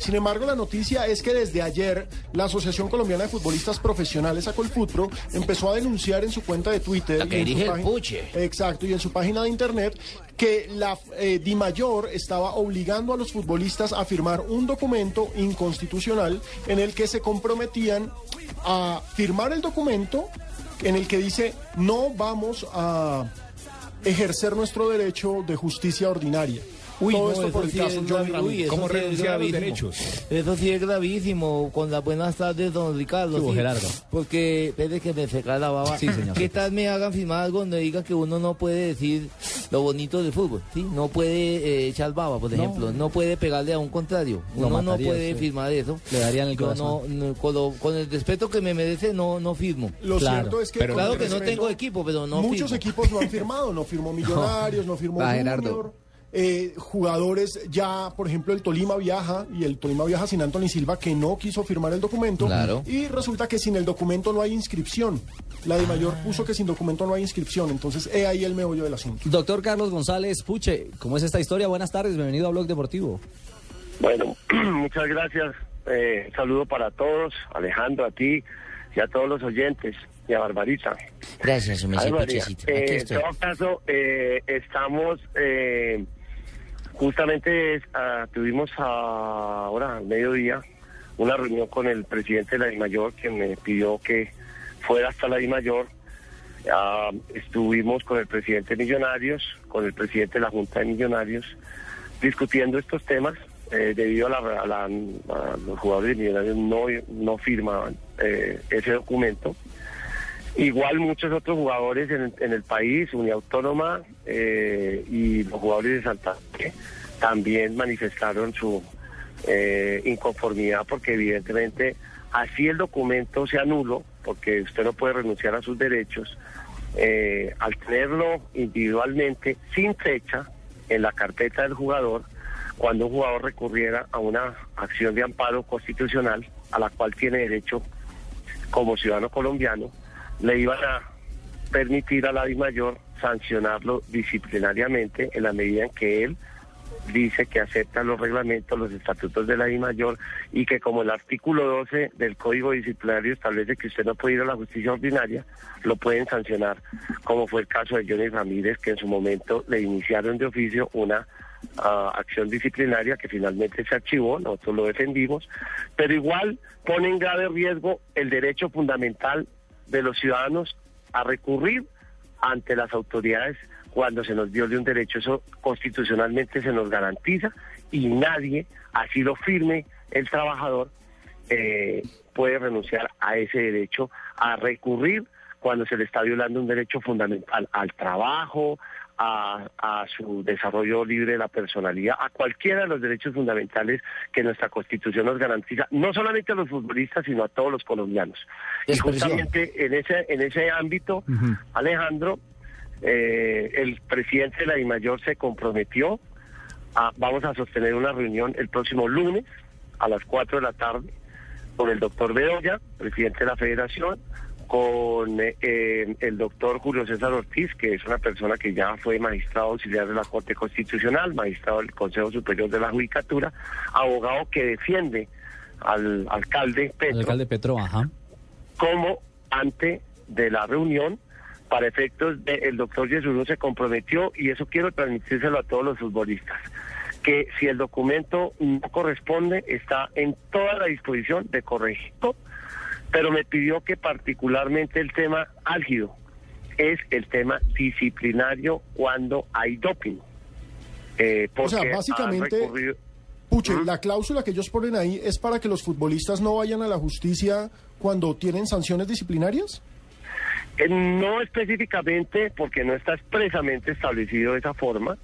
Sin embargo, la noticia es que desde ayer la Asociación Colombiana de Futbolistas Profesionales, Acolfutro, empezó a denunciar en su cuenta de Twitter. La que y en su el. Exacto, y en su página de internet, que la eh, DIMAYOR estaba obligando a los futbolistas a firmar un documento inconstitucional en el que se comprometían a firmar el documento en el que dice no vamos a ejercer nuestro derecho de justicia ordinaria. Uy, Todo no, esto eso por el sí caso es Johnny. Eso ¿Cómo sí es renunciar a los gravísimo. derechos? Eso sí es gravísimo. Con las buenas tardes, don Ricardo. ¿Qué hubo, sí. Gerardo? Porque, espere que me seca la baba. Sí, señor. ¿Qué tal me hagan firmar algo donde diga que uno no puede decir lo bonito del fútbol? ¿sí? No puede eh, echar baba, por ejemplo. No puede pegarle a un contrario. Lo Uno no mataría, puede sí. firmar eso. Le darían el corazón. no, no, con, lo- con el respeto que me merece, no, no firmo. Lo Claro, cierto es que pero Claro que no tengo equipo, pero no muchos firmo. equipos no han firmado, no firmó Millonarios, no firmó. Gerardo. Eh, jugadores ya, por ejemplo, el Tolima viaja y el Tolima viaja sin Anthony Silva que no quiso firmar el documento Claro. y resulta que sin el documento no hay inscripción. La de mayor puso que sin documento no hay inscripción, entonces he ahí el meollo del asunto. Doctor Carlos González Puche, ¿cómo es esta historia? Buenas tardes, bienvenido a Blog Deportivo. Bueno, muchas gracias. Eh, saludo para todos, Alejandro, a ti y a todos los oyentes y a Barbarita. Gracias, me Ay, María, eh, en todo caso, eh, estamos, eh, justamente ah, tuvimos ahora al mediodía una reunión con el presidente de la DIMAYOR que me pidió que fuera hasta la DIMAYOR. Ah, estuvimos con el presidente de Millonarios, con el presidente de la Junta de Millonarios, discutiendo estos temas. eh, debido a la- a los jugadores de Millonarios no, no firmaban eh, ese documento. Igual muchos otros jugadores en, en el país, Unia Autónoma eh, y los jugadores de Santa también manifestaron su eh, inconformidad porque evidentemente así el documento sea nulo, porque usted no puede renunciar a sus derechos, eh, al tenerlo individualmente sin fecha en la carpeta del jugador, cuando un jugador recurriera a una acción de amparo constitucional a la cual tiene derecho como ciudadano colombiano, le iban a permitir a la DIMAYOR sancionarlo disciplinariamente en la medida en que él dice que acepta los reglamentos, los estatutos de la DIMAYOR y que como el artículo 12 del Código Disciplinario establece que usted no puede ir a la justicia ordinaria, lo pueden sancionar, como fue el caso de Johnny Ramírez, que en su momento le iniciaron de oficio una ah, acción disciplinaria que finalmente se archivó, nosotros lo defendimos, pero igual pone en grave riesgo el derecho fundamental de los ciudadanos a recurrir ante las autoridades cuando se nos viole un derecho. Eso constitucionalmente se nos garantiza y nadie, así lo firme el trabajador, eh, puede renunciar a ese derecho a recurrir cuando se le está violando un derecho fundamental al trabajo, a, a su desarrollo libre de la personalidad, a cualquiera de los derechos fundamentales que nuestra Constitución nos garantiza, no solamente a los futbolistas, sino a todos los colombianos. Y justamente en ese, en ese ámbito, Alejandro, eh, el presidente de la DIMAYOR se comprometió a, vamos a sostener una reunión el próximo lunes a las 4 de la tarde con el doctor Bedoya, presidente de la federación, con eh, eh, el doctor Julio César Ortiz, que es una persona que ya fue magistrado auxiliar de la Corte Constitucional, magistrado del Consejo Superior de la Judicatura, abogado que defiende al alcalde Petro El alcalde Petro, ajá. como ante de la reunión para efectos de el doctor Yesuno se comprometió y eso quiero transmitírselo a todos los futbolistas que si el documento no corresponde está en toda la disposición de corregirlo pero me pidió que particularmente el tema álgido es el tema disciplinario cuando hay doping Eh, O sea, básicamente, recurrido- Puche, la cláusula que ellos ponen ahí es para que los futbolistas no vayan a la justicia cuando tienen sanciones disciplinarias. Eh, No específicamente porque no está expresamente establecido de esa forma,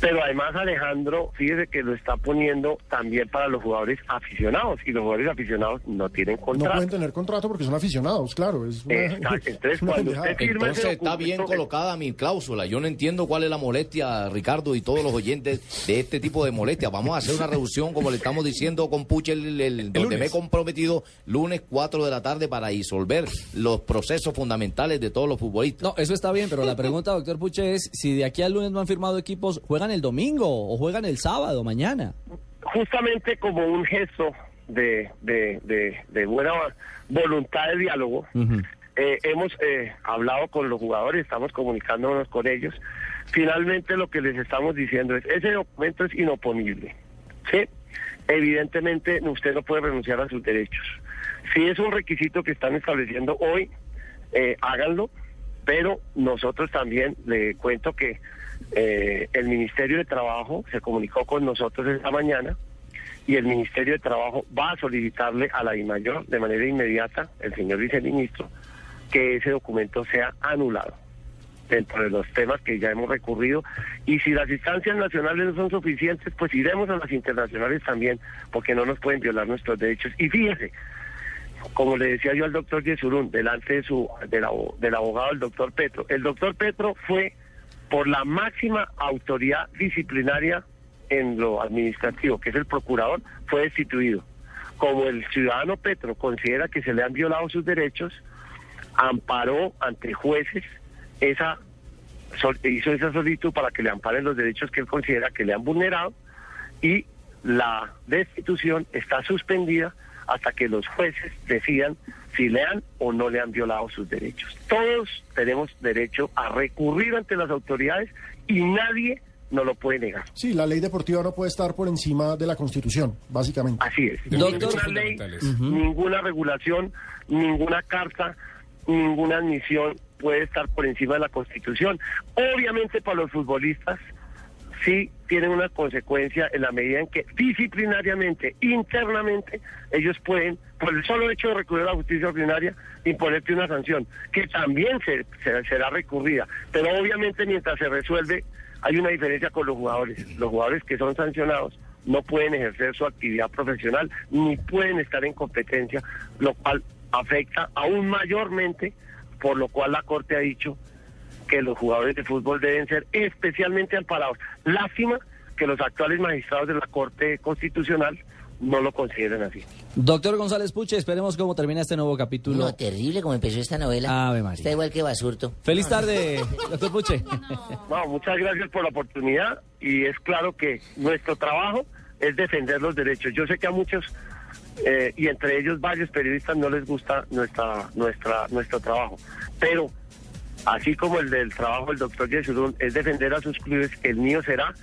Pero además Alejandro, fíjese que lo está poniendo también para los jugadores aficionados y los jugadores aficionados no tienen No contrato. pueden tener contrato porque son aficionados, claro. Es una- Exacto. Entonces, una cuando usted firma Entonces ese está bien colocada mi cláusula. Yo no entiendo cuál es la molestia, Ricardo, y todos los oyentes de este tipo de molestias. Vamos a hacer una reducción, como le estamos diciendo con Puche, el, el- donde me he comprometido lunes 4 de la tarde para disolver los procesos fundamentales de todos los futbolistas. No, eso está bien, pero la pregunta, doctor Puche, es si de aquí al lunes no han firmado equipos, ¿juegan el domingo o juegan el sábado, mañana? justamente como un gesto de, de, de, de buena voluntad de diálogo, eh, hemos eh, hablado con los jugadores, estamos comunicándonos con ellos. Finalmente lo que les estamos diciendo es, ese documento es inoponible. ¿sí? Evidentemente usted no puede renunciar a sus derechos. Si es un requisito que están estableciendo hoy, eh, háganlo, pero nosotros también le cuento que eh, el Ministerio de Trabajo se comunicó con nosotros esta mañana y el Ministerio de Trabajo va a solicitarle a la DIMAYOR de manera inmediata, el señor viceministro, que ese documento sea anulado dentro de los temas que ya hemos recurrido. Y si las instancias nacionales no son suficientes, pues iremos a las internacionales también, porque no nos pueden violar nuestros derechos. Y fíjese, como le decía yo al doctor Yesurún, delante de su, del, del abogado, el doctor Petro, el doctor Petro fue por la máxima autoridad disciplinaria en lo administrativo, que es el procurador, fue destituido. Como el ciudadano Petro considera que se le han violado sus derechos, amparó ante jueces esa hizo esa solicitud para que le amparen los derechos que él considera que le han vulnerado y la destitución está suspendida hasta que los jueces decidan si le han o no le han violado sus derechos. Todos tenemos derecho a recurrir ante las autoridades y nadie nos lo puede negar. Sí, la ley deportiva no puede estar por encima de la Constitución, básicamente. Así es. Ninguna ley, ninguna regulación, ninguna carta, ninguna admisión puede estar por encima de la Constitución. Obviamente para los futbolistas sí tienen una consecuencia en la medida en que disciplinariamente, internamente, ellos pueden, por el solo hecho de recurrir a la justicia ordinaria, imponerte una sanción, que también se, se- será recurrida. Pero obviamente mientras se resuelve, hay una diferencia con los jugadores. Los jugadores que son sancionados no pueden ejercer su actividad profesional ni pueden estar en competencia, lo cual afecta aún mayormente, por lo cual la Corte ha dicho que los jugadores de fútbol deben ser especialmente amparados. Lástima que los actuales magistrados de la Corte Constitucional no lo consideren así. Doctor González Puche, esperemos cómo termina este nuevo capítulo. No, terrible como empezó esta novela. Ave María. Está igual que Basurto. Feliz tarde, doctor Puche. No, muchas gracias por la oportunidad y es claro que nuestro trabajo es defender los derechos. Yo sé que a muchos eh, y entre ellos varios periodistas no les gusta nuestra nuestra nuestro trabajo, pero así como el del trabajo del doctor Yesurún es defender a sus clubes, el mío será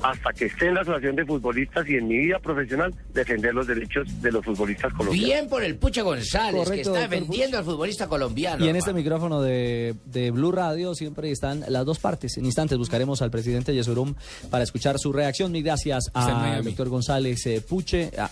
hasta que esté en la asociación de futbolistas y en mi vida profesional defender los derechos de los futbolistas colombianos. Bien por el Puche González, que está defendiendo al futbolista colombiano. Y en este micrófono de, de Blue Radio siempre están las dos partes. En instantes buscaremos al presidente Yesurum para escuchar su reacción. Mil gracias al doctor González eh, Puche. a-